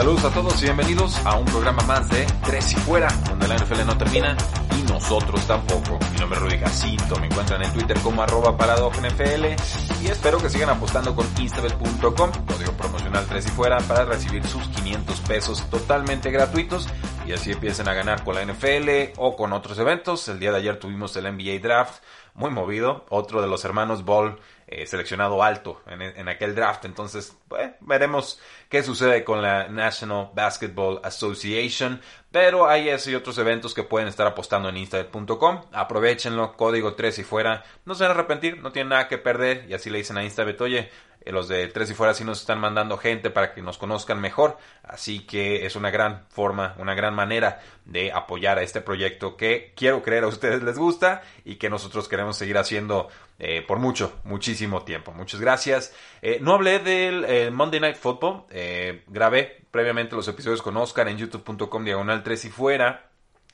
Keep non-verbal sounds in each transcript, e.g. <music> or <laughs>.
Saludos a todos y bienvenidos a un programa más de Tres y Fuera, donde la NFL no termina y nosotros tampoco. Mi nombre es Rudy Jacinto, me encuentran en Twitter como arroba NFL y espero que sigan apostando con instabet.com, código promocional Tres y Fuera, para recibir sus 500 pesos totalmente gratuitos y así empiecen a ganar con la NFL o con otros eventos. El día de ayer tuvimos el NBA Draft, muy movido, otro de los hermanos Ball eh, seleccionado alto en, aquel draft. Entonces, veremos qué sucede con la National Basketball Association. Pero hay ese y otros eventos que pueden estar apostando en instabet.com. Aprovechenlo, código 3 y fuera. No se van a arrepentir, no tienen nada que perder. Y así le dicen a Instabet, oye, los de tres y fuera sí nos están mandando gente para que nos conozcan mejor. Así que es una gran forma, una gran manera de apoyar a este proyecto que quiero creer a ustedes les gusta y que nosotros queremos seguir haciendo eh, por mucho, muchísimo tiempo. Muchas gracias. Eh, no hablé del Monday Night Football. grabé previamente los episodios con Oscar en youtube.com diagonal 3 y fuera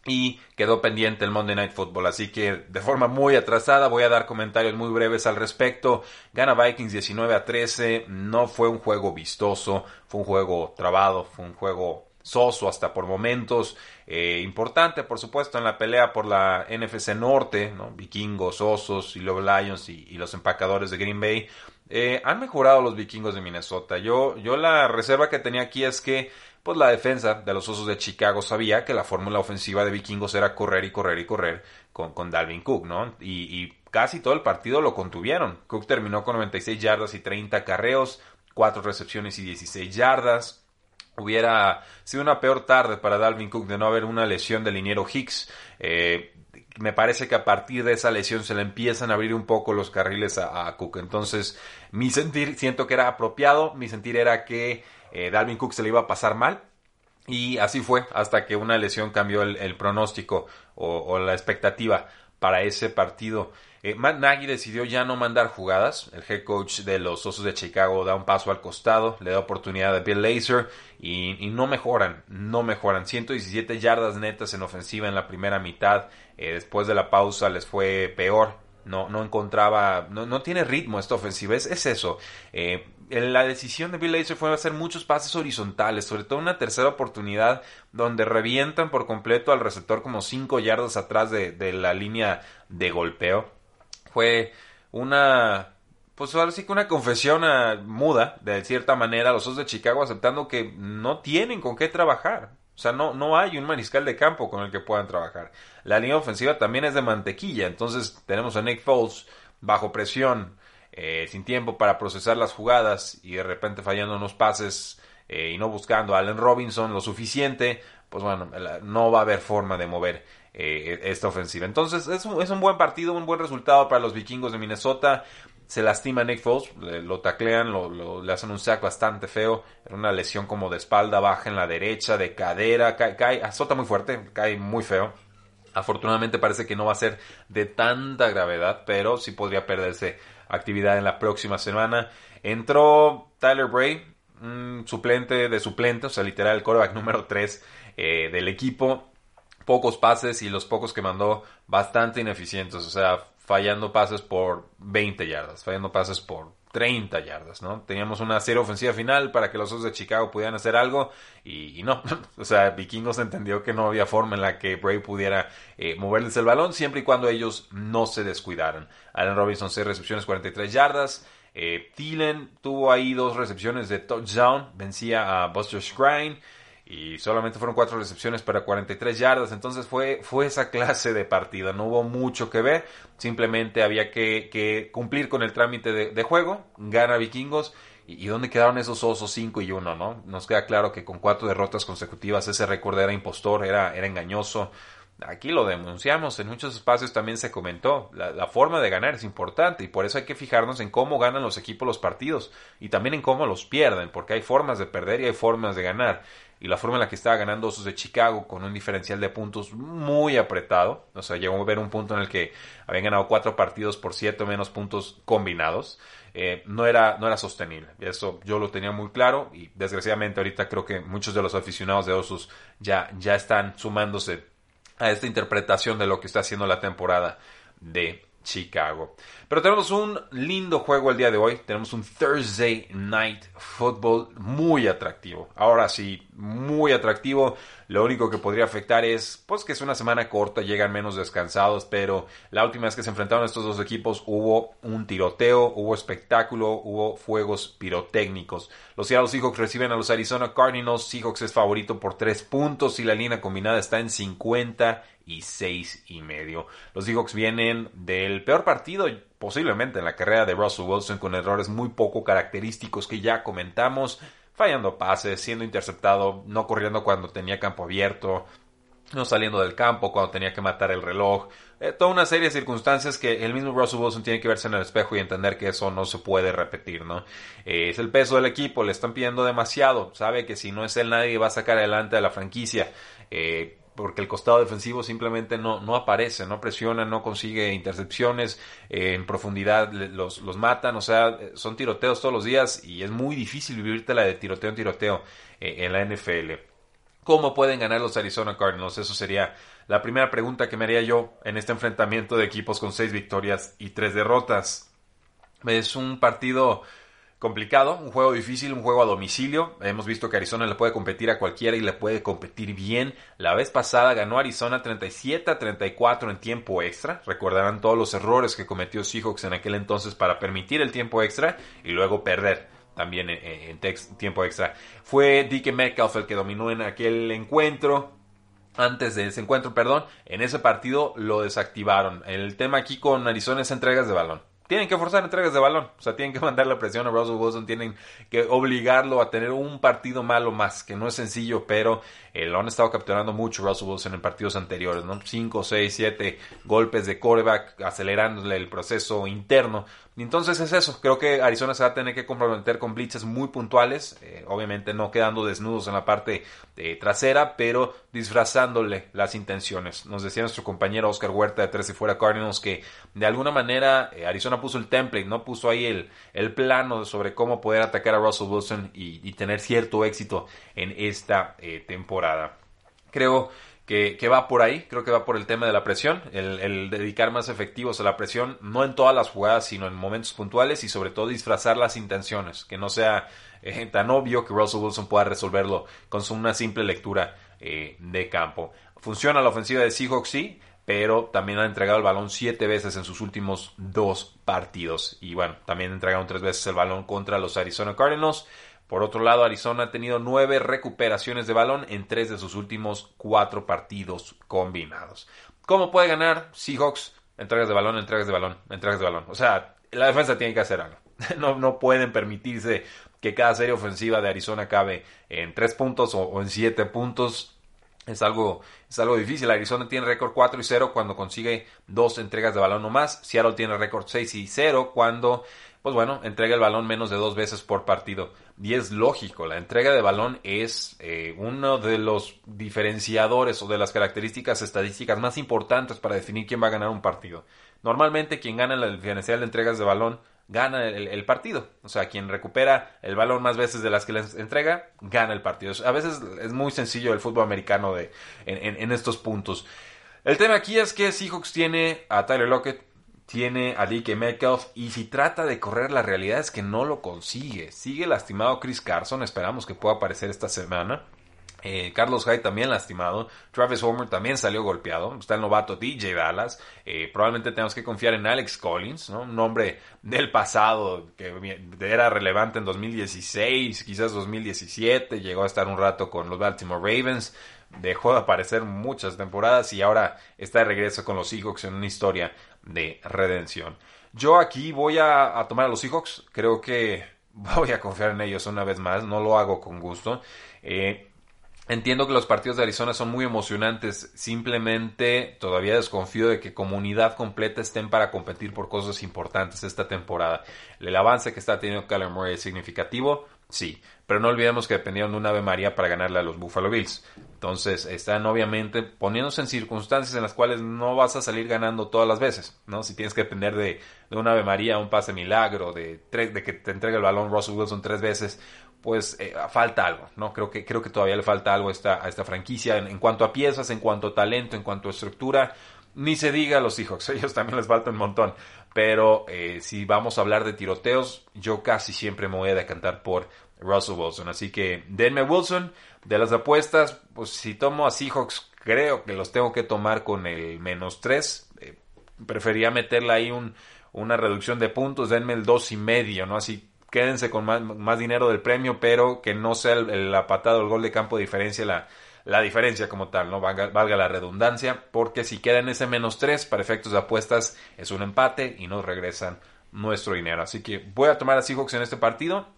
y quedó pendiente el Monday Night Football. Así que de forma muy atrasada voy a dar comentarios muy breves al respecto. Gana Vikings 19 a 13. No fue un juego vistoso, fue un juego trabado, fue un juego soso hasta por momentos. Eh, importante, por supuesto, en la pelea por la NFC Norte, ¿no? vikingos, osos y los Lions y, los empacadores de Green Bay. Eh, han mejorado los vikingos de Minnesota. Yo, yo la reserva que tenía aquí es que pues la defensa de los Osos de Chicago sabía que la fórmula ofensiva de Vikingos era correr y correr y correr con, con Dalvin Cook, ¿no? Y, casi todo el partido lo contuvieron. Cook terminó con 96 yardas y 30 carreos, 4 recepciones y 16 yardas. Hubiera sido una peor tarde para Dalvin Cook de no haber una lesión del liniero Hicks. Eh, me parece que a partir de esa lesión se le empiezan a abrir un poco los carriles a, Cook. Entonces, mi sentir, siento que era apropiado. Mi sentir era que eh, Dalvin Cook se le iba a pasar mal. Y así fue hasta que una lesión cambió el, pronóstico o, la expectativa para ese partido. Eh, Matt Nagy decidió ya no mandar jugadas. El head coach de los Osos de Chicago da un paso al costado, le da oportunidad a Bill Lazor y, no mejoran, no mejoran. 117 yardas netas en ofensiva en la primera mitad. Eh, después de la pausa les fue peor. No, no encontraba, no, no tiene ritmo esta ofensiva. Es, es eso. Eh, la decisión de Bill Lazor fue hacer muchos pases horizontales, sobre todo una tercera oportunidad donde revientan por completo al receptor como 5 yardas atrás de, la línea de golpeo. Fue una, pues ahora sí que una confesión ah, muda, de cierta manera, los Osos de Chicago aceptando que no tienen con qué trabajar. O sea, no, no hay un mariscal de campo con el que puedan trabajar. La línea ofensiva también es de mantequilla, entonces tenemos a Nick Foles bajo presión, eh, sin tiempo para procesar las jugadas y de repente fallando unos pases eh, y no buscando a Allen Robinson lo suficiente, pues bueno, no va a haber forma de mover eh, esta ofensiva. Entonces es un, es un, buen partido, un buen resultado para los vikingos de Minnesota. Se lastima Nick Foles, lo taclean, lo, le hacen un sack bastante feo, era una lesión como de espalda baja en la derecha, de cadera, cae, cae, azota muy fuerte, cae muy feo. Afortunadamente parece que no va a ser de tanta gravedad, pero sí podría perderse actividad en la próxima semana. Entró Tyler Bray, suplente de suplente, o sea, literal el coreback número 3 eh, del equipo. Pocos pases y los pocos que mandó bastante ineficientes, o sea, fallando pases por 20 yardas, fallando pases por 30 yardas, ¿no? Teníamos una serie ofensiva final para que los Osos de Chicago pudieran hacer algo y, no, <laughs> o sea, Vikingos entendió que no había forma en la que Bray pudiera eh, moverles el balón siempre y cuando ellos no se descuidaran. Allen Robinson 6 recepciones, 43 yardas. Eh, Thielen tuvo ahí dos recepciones de touchdown, vencía a Buster Scrine y solamente fueron cuatro recepciones para 43 yardas. Entonces fue, fue esa clase de partida. No hubo mucho que ver. Simplemente había que, cumplir con el trámite de, juego. Gana Vikingos. ¿Y, dónde quedaron esos osos 5 y 1, no? Nos queda claro que con cuatro derrotas consecutivas ese récord era impostor, era, era engañoso. Aquí lo denunciamos, en muchos espacios también se comentó, la, forma de ganar es importante y por eso hay que fijarnos en cómo ganan los equipos los partidos y también en cómo los pierden, porque hay formas de perder y hay formas de ganar. Y la forma en la que estaba ganando Osos de Chicago con un diferencial de puntos muy apretado, o sea, llegó a ver un punto en el que habían ganado cuatro partidos por siete o menos puntos combinados, eh, no, era, no era sostenible. Eso yo lo tenía muy claro y desgraciadamente ahorita creo que muchos de los aficionados de Osos ya, ya están sumándose a esta interpretación de lo que está haciendo la temporada de Chicago. Pero tenemos un lindo juego el día de hoy. Tenemos un Thursday Night Football muy atractivo. Ahora sí, muy atractivo. Lo único que podría afectar es, pues que es una semana corta, llegan menos descansados, pero la última vez que se enfrentaron estos dos equipos hubo un tiroteo, hubo espectáculo, hubo fuegos pirotécnicos. Los Seattle Seahawks reciben a los Arizona Cardinals. Seahawks es favorito por tres puntos y la línea combinada está en 50 y seis y medio. Los Seahawks vienen del peor partido posiblemente en la carrera de Russell Wilson con errores muy poco característicos que ya comentamos, fallando pases, siendo interceptado, no corriendo cuando tenía campo abierto, no saliendo del campo cuando tenía que matar el reloj. Eh, toda una serie de circunstancias que el mismo Russell Wilson tiene que verse en el espejo y entender que eso no se puede repetir, ¿no? Eh, es el peso del equipo, le están pidiendo demasiado, sabe que si no es él nadie va a sacar adelante a la franquicia. Eh, porque el costado defensivo simplemente no, no aparece, no presiona, no consigue intercepciones, eh, en profundidad los, los matan, o sea, son tiroteos todos los días y es muy difícil vivirte la de tiroteo en tiroteo eh, en la NFL. ¿Cómo pueden ganar los Arizona Cardinals? Eso sería la primera pregunta que me haría yo en este enfrentamiento de equipos con seis victorias y tres derrotas. Es un partido complicado, un juego difícil, un juego a domicilio. Hemos visto que Arizona le puede competir a cualquiera y le puede competir bien. La vez pasada ganó Arizona 37 a 34 en tiempo extra. Recordarán todos los errores que cometió Seahawks en aquel entonces para permitir el tiempo extra y luego perder también en, tiempo extra. Fue Dike Metcalf el que dominó en aquel encuentro. Antes de ese encuentro, perdón, en ese partido lo desactivaron. El tema aquí con Arizona es entregas de balón tienen que forzar entregas de balón. O sea, tienen que mandar la presión a Russell Wilson. Tienen que obligarlo a tener un partido malo más, que no es sencillo, pero eh, lo han estado capturando mucho Russell Wilson en partidos anteriores, ¿no? 5, 6, 7 golpes de quarterback, acelerándole el proceso interno y entonces es eso, creo que Arizona se va a tener que comprometer con blitzes muy puntuales, eh, obviamente no quedando desnudos en la parte eh, trasera, pero disfrazándole las intenciones. Nos decía nuestro compañero Oscar Huerta de Tres y Fuera Cardinals que de alguna manera eh, Arizona puso el template, no puso ahí el, el plano sobre cómo poder atacar a Russell Wilson y, y tener cierto éxito en esta temporada. Creo que, va por ahí, creo que va por el tema de la presión, el, dedicar más efectivos a la presión, no en todas las jugadas, sino en momentos puntuales y sobre todo disfrazar las intenciones, que no sea eh, tan obvio que Russell Wilson pueda resolverlo con una simple lectura eh, de campo. Funciona la ofensiva de Seahawks, sí, pero también ha entregado el balón siete veces en sus últimos dos partidos. Y bueno, también entregaron tres veces el balón contra los Arizona Cardinals. Por otro lado, Arizona ha tenido nueve recuperaciones de balón en tres de sus últimos cuatro partidos combinados. ¿Cómo puede ganar Seahawks? Entregas de balón, entregas de balón, entregas de balón. O sea, la defensa tiene que hacer algo. <laughs> No, no pueden permitirse que cada serie ofensiva de Arizona acabe en tres puntos o, en siete puntos. Es algo, es algo difícil. Arizona tiene récord 4 y 0 cuando consigue dos entregas de balón o más. Seattle tiene récord 6 y 0 cuando pues bueno, entrega el balón menos de dos veces por partido. Y es lógico, la entrega de balón es eh, uno de los diferenciadores o de las características estadísticas más importantes para definir quién va a ganar un partido. Normalmente quien gana el diferencial de entregas de balón gana el, partido. O sea, quien recupera el balón más veces de las que les entrega, gana el partido. A veces es muy sencillo el fútbol americano de, en, estos puntos. El tema aquí es que Seahawks tiene a Tyler Lockett, tiene a DK Metcalf y si trata de correr la realidad es que no lo consigue. Sigue lastimado Chris Carson, esperamos que pueda aparecer esta semana. Eh, Carlos Hyde también lastimado. Travis Homer también salió golpeado. Está el novato DJ Dallas. Eh, probablemente tenemos que confiar en Alex Collins, ¿no? un hombre del pasado que era relevante en 2016, quizás 2017. Llegó a estar un rato con los Baltimore Ravens. Dejó de aparecer muchas temporadas y ahora está de regreso con los Seahawks en una historia de redención. Yo aquí voy a, tomar a los Seahawks. Creo que <laughs> voy a confiar en ellos una vez más, no lo hago con gusto. Eh, entiendo que los partidos de Arizona son muy emocionantes, simplemente todavía desconfío de que comunidad completa estén para competir por cosas importantes esta temporada. El avance que está teniendo Kyler Murray es significativo, sí, pero no olvidemos que dependieron de una Ave María para ganarle a los Buffalo Bills. Entonces están obviamente poniéndose en circunstancias en las cuales no vas a salir ganando todas las veces, ¿no? Si tienes que depender de, de una Ave María, un pase milagro, de, de que te entregue el balón Russell Wilson tres veces, pues eh, falta algo, ¿no? Creo que, creo que todavía le falta algo a esta, a esta franquicia en, cuanto a piezas, en cuanto a talento, en cuanto a estructura. Ni se diga a los Seahawks, <laughs> ellos también les falta un montón. Pero eh, si vamos a hablar de tiroteos, yo casi siempre me voy a decantar por Russell Wilson. Así que denme Wilson. De las apuestas, pues si tomo a Seahawks, creo que los tengo que tomar con el menos 3. Eh, prefería meterle ahí un, una reducción de puntos. Denme el dos y medio, ¿no? Así quédense con más, dinero del premio, pero que no sea el, la patada o el gol de campo de diferencia la, la diferencia como tal, ¿no? Valga, la redundancia, porque si queda en ese menos 3 para efectos de apuestas es un empate y nos regresan nuestro dinero. Así que voy a tomar a Seahawks en este partido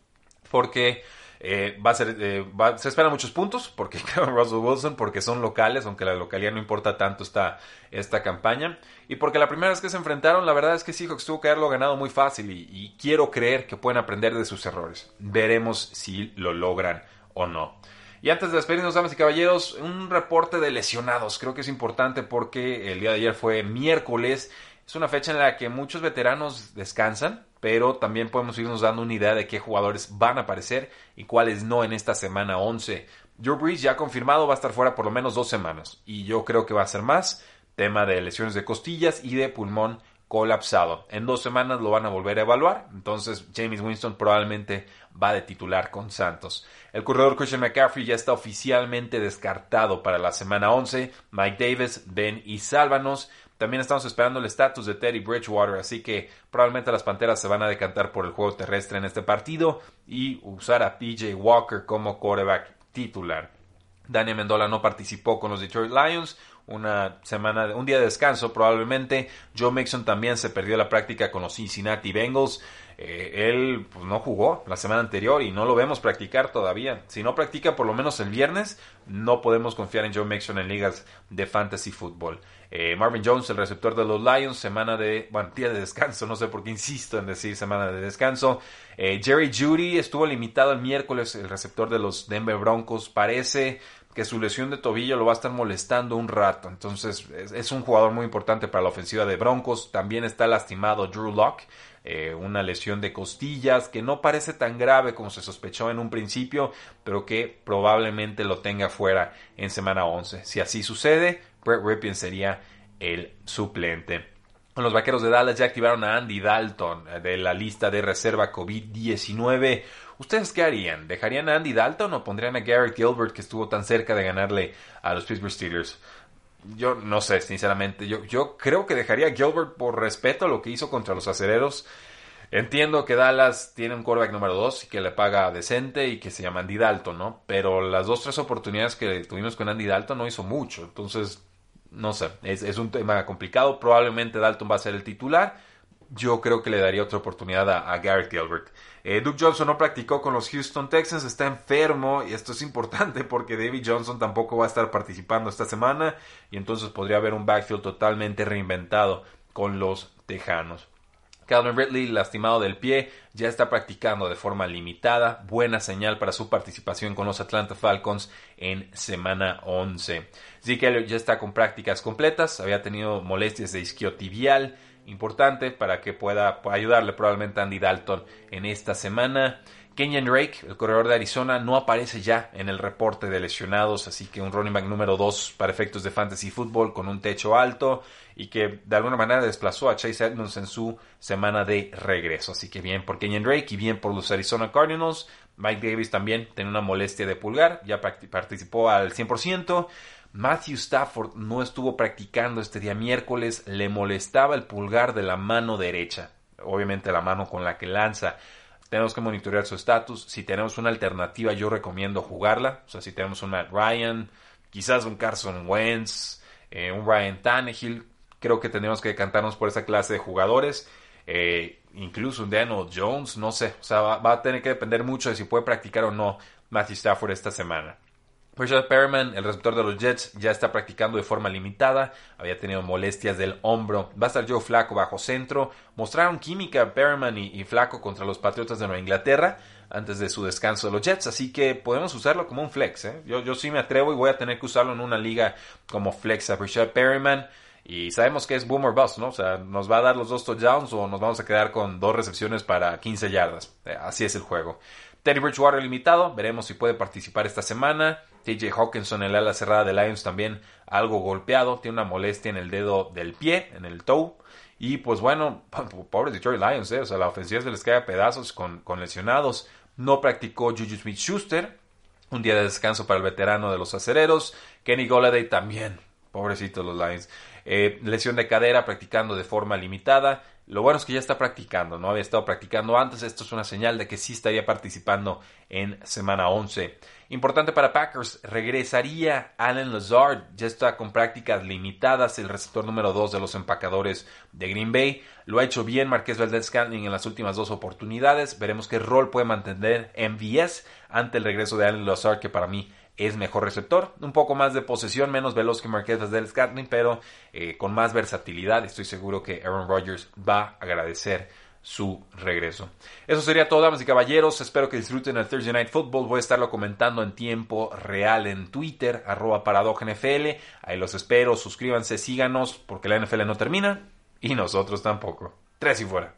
porque eh, va a ser, eh, se esperan muchos puntos porque <laughs> Russell Wilson, porque son locales, aunque la localidad no importa tanto esta, esta campaña. Y porque la primera vez que se enfrentaron, la verdad es que Seahawks tuvo que haberlo ganado muy fácil y quiero creer que pueden aprender de sus errores. Veremos si lo logran o no. Y antes de despedirnos, damas y caballeros, un reporte de lesionados. Creo que es importante porque el día de ayer fue miércoles. Es una fecha en la que muchos veteranos descansan pero también podemos irnos dando una idea de qué jugadores van a aparecer y cuáles no en esta semana 11. Joe Brees ya confirmado va a estar fuera por lo menos dos semanas y yo creo que va a ser más tema de lesiones de costillas y de pulmón colapsado. En dos semanas lo van a volver a evaluar, entonces James Winston probablemente va de titular con Santos. El corredor Christian McCaffrey ya está oficialmente descartado para la semana 11. Mike Davis, Ben y Sálvanos también estamos esperando el estatus de Teddy Bridgewater, así que probablemente las Panteras se van a decantar por el juego terrestre en este partido y usar a PJ Walker como quarterback titular. Daniel Mendola no participó con los Detroit Lions, una semana, un día de descanso probablemente. Joe Mixon también se perdió la práctica con los Cincinnati Bengals. Eh, él pues, no jugó la semana anterior y no lo vemos practicar todavía. Si no practica por lo menos el viernes, no podemos confiar en Joe Mixon en ligas de fantasy football. Eh, Marvin Jones, el receptor de los Lions, semana de, bueno, día de descanso, no sé por qué insisto en decir semana de descanso. Eh, Jerry Judy estuvo limitado el miércoles, el receptor de los Denver Broncos, parece que su lesión de tobillo lo va a estar molestando un rato. Entonces es, un jugador muy importante para la ofensiva de Broncos. También está lastimado Drew Locke. Eh, una lesión de costillas que no parece tan grave como se sospechó en un principio, pero que probablemente lo tenga fuera en semana 11. Si así sucede, Brett Ripien sería el suplente. Los vaqueros de Dallas ya activaron a Andy Dalton eh, de la lista de reserva COVID-19. ¿Ustedes qué harían? ¿Dejarían a Andy Dalton o pondrían a Garrett Gilbert que estuvo tan cerca de ganarle a los Pittsburgh Steelers? Yo no sé, sinceramente. Yo, yo creo que dejaría a Gilbert por respeto a lo que hizo contra los acereros. Entiendo que Dallas tiene un quarterback número 2 y que le paga decente y que se llama Andy Dalton, ¿no? Pero las dos, tres oportunidades que tuvimos con Andy Dalton no hizo mucho. Entonces, no sé, es, es un tema complicado. Probablemente Dalton va a ser el titular yo creo que le daría otra oportunidad a, Garrett Gilbert. Eh, Duke Johnson no practicó con los Houston Texans, está enfermo y esto es importante porque David Johnson tampoco va a estar participando esta semana y entonces podría haber un backfield totalmente reinventado con los Tejanos. Calvin Ridley, lastimado del pie, ya está practicando de forma limitada. Buena señal para su participación con los Atlanta Falcons en semana 11. Zeke Elliott ya está con prácticas completas. Había tenido molestias de isquiotibial importante para que pueda ayudarle probablemente Andy Dalton en esta semana. Kenyan Drake, el corredor de Arizona, no aparece ya en el reporte de lesionados, así que un running back número 2 para efectos de fantasy football con un techo alto y que de alguna manera desplazó a Chase Edmonds en su semana de regreso. Así que bien por Kenyan Drake y bien por los Arizona Cardinals. Mike Davis también tiene una molestia de pulgar, ya participó al 100%. Matthew Stafford no estuvo practicando este día miércoles, le molestaba el pulgar de la mano derecha, obviamente la mano con la que lanza. Tenemos que monitorear su estatus. Si tenemos una alternativa, yo recomiendo jugarla. O sea, si tenemos un Matt Ryan, quizás un Carson Wentz, eh, un Ryan Tannehill, creo que tenemos que decantarnos por esa clase de jugadores. Eh, incluso un Daniel Jones, no sé, o sea, va, a tener que depender mucho de si puede practicar o no Matthew Stafford esta semana. Richard Perriman, el receptor de los Jets, ya está practicando de forma limitada. Había tenido molestias del hombro. Va a estar Joe Flaco bajo centro. Mostraron química Perriman y, Flaco contra los Patriotas de Nueva Inglaterra antes de su descanso de los Jets. Así que podemos usarlo como un flex. ¿eh? Yo, yo sí me atrevo y voy a tener que usarlo en una liga como flex a Richard Perriman. Y sabemos que es boomer bust, ¿no? O sea, nos va a dar los dos touchdowns o nos vamos a quedar con dos recepciones para 15 yardas. Eh, así es el juego. Teddy Bridgewater limitado, veremos si puede participar esta semana. TJ Hawkinson, el ala cerrada de Lions, también algo golpeado, tiene una molestia en el dedo del pie, en el toe. Y pues bueno, <laughs> pobres Detroit Lions, ¿eh? o sea, la ofensiva se les cae a pedazos con, lesionados. No practicó Juju Smith Schuster, un día de descanso para el veterano de los acereros. Kenny Golladay también, pobrecitos los Lions. Eh, lesión de cadera practicando de forma limitada. Lo bueno es que ya está practicando, no había estado practicando antes. Esto es una señal de que sí estaría participando en semana 11. Importante para Packers, regresaría Allen Lazard, ya está con prácticas limitadas, el receptor número 2 de los empacadores de Green Bay. Lo ha hecho bien Marqués Valdez Scantling en las últimas dos oportunidades. Veremos qué rol puede mantener MVS ante el regreso de Allen Lazard, que para mí es mejor receptor, un poco más de posesión, menos veloz que Marquez del Scatling, pero eh, con más versatilidad. Estoy seguro que Aaron Rodgers va a agradecer su regreso. Eso sería todo, damas y caballeros. Espero que disfruten el Thursday Night Football. Voy a estarlo comentando en tiempo real en Twitter, arroba NFL. Ahí los espero. Suscríbanse, síganos, porque la NFL no termina y nosotros tampoco. Tres y fuera.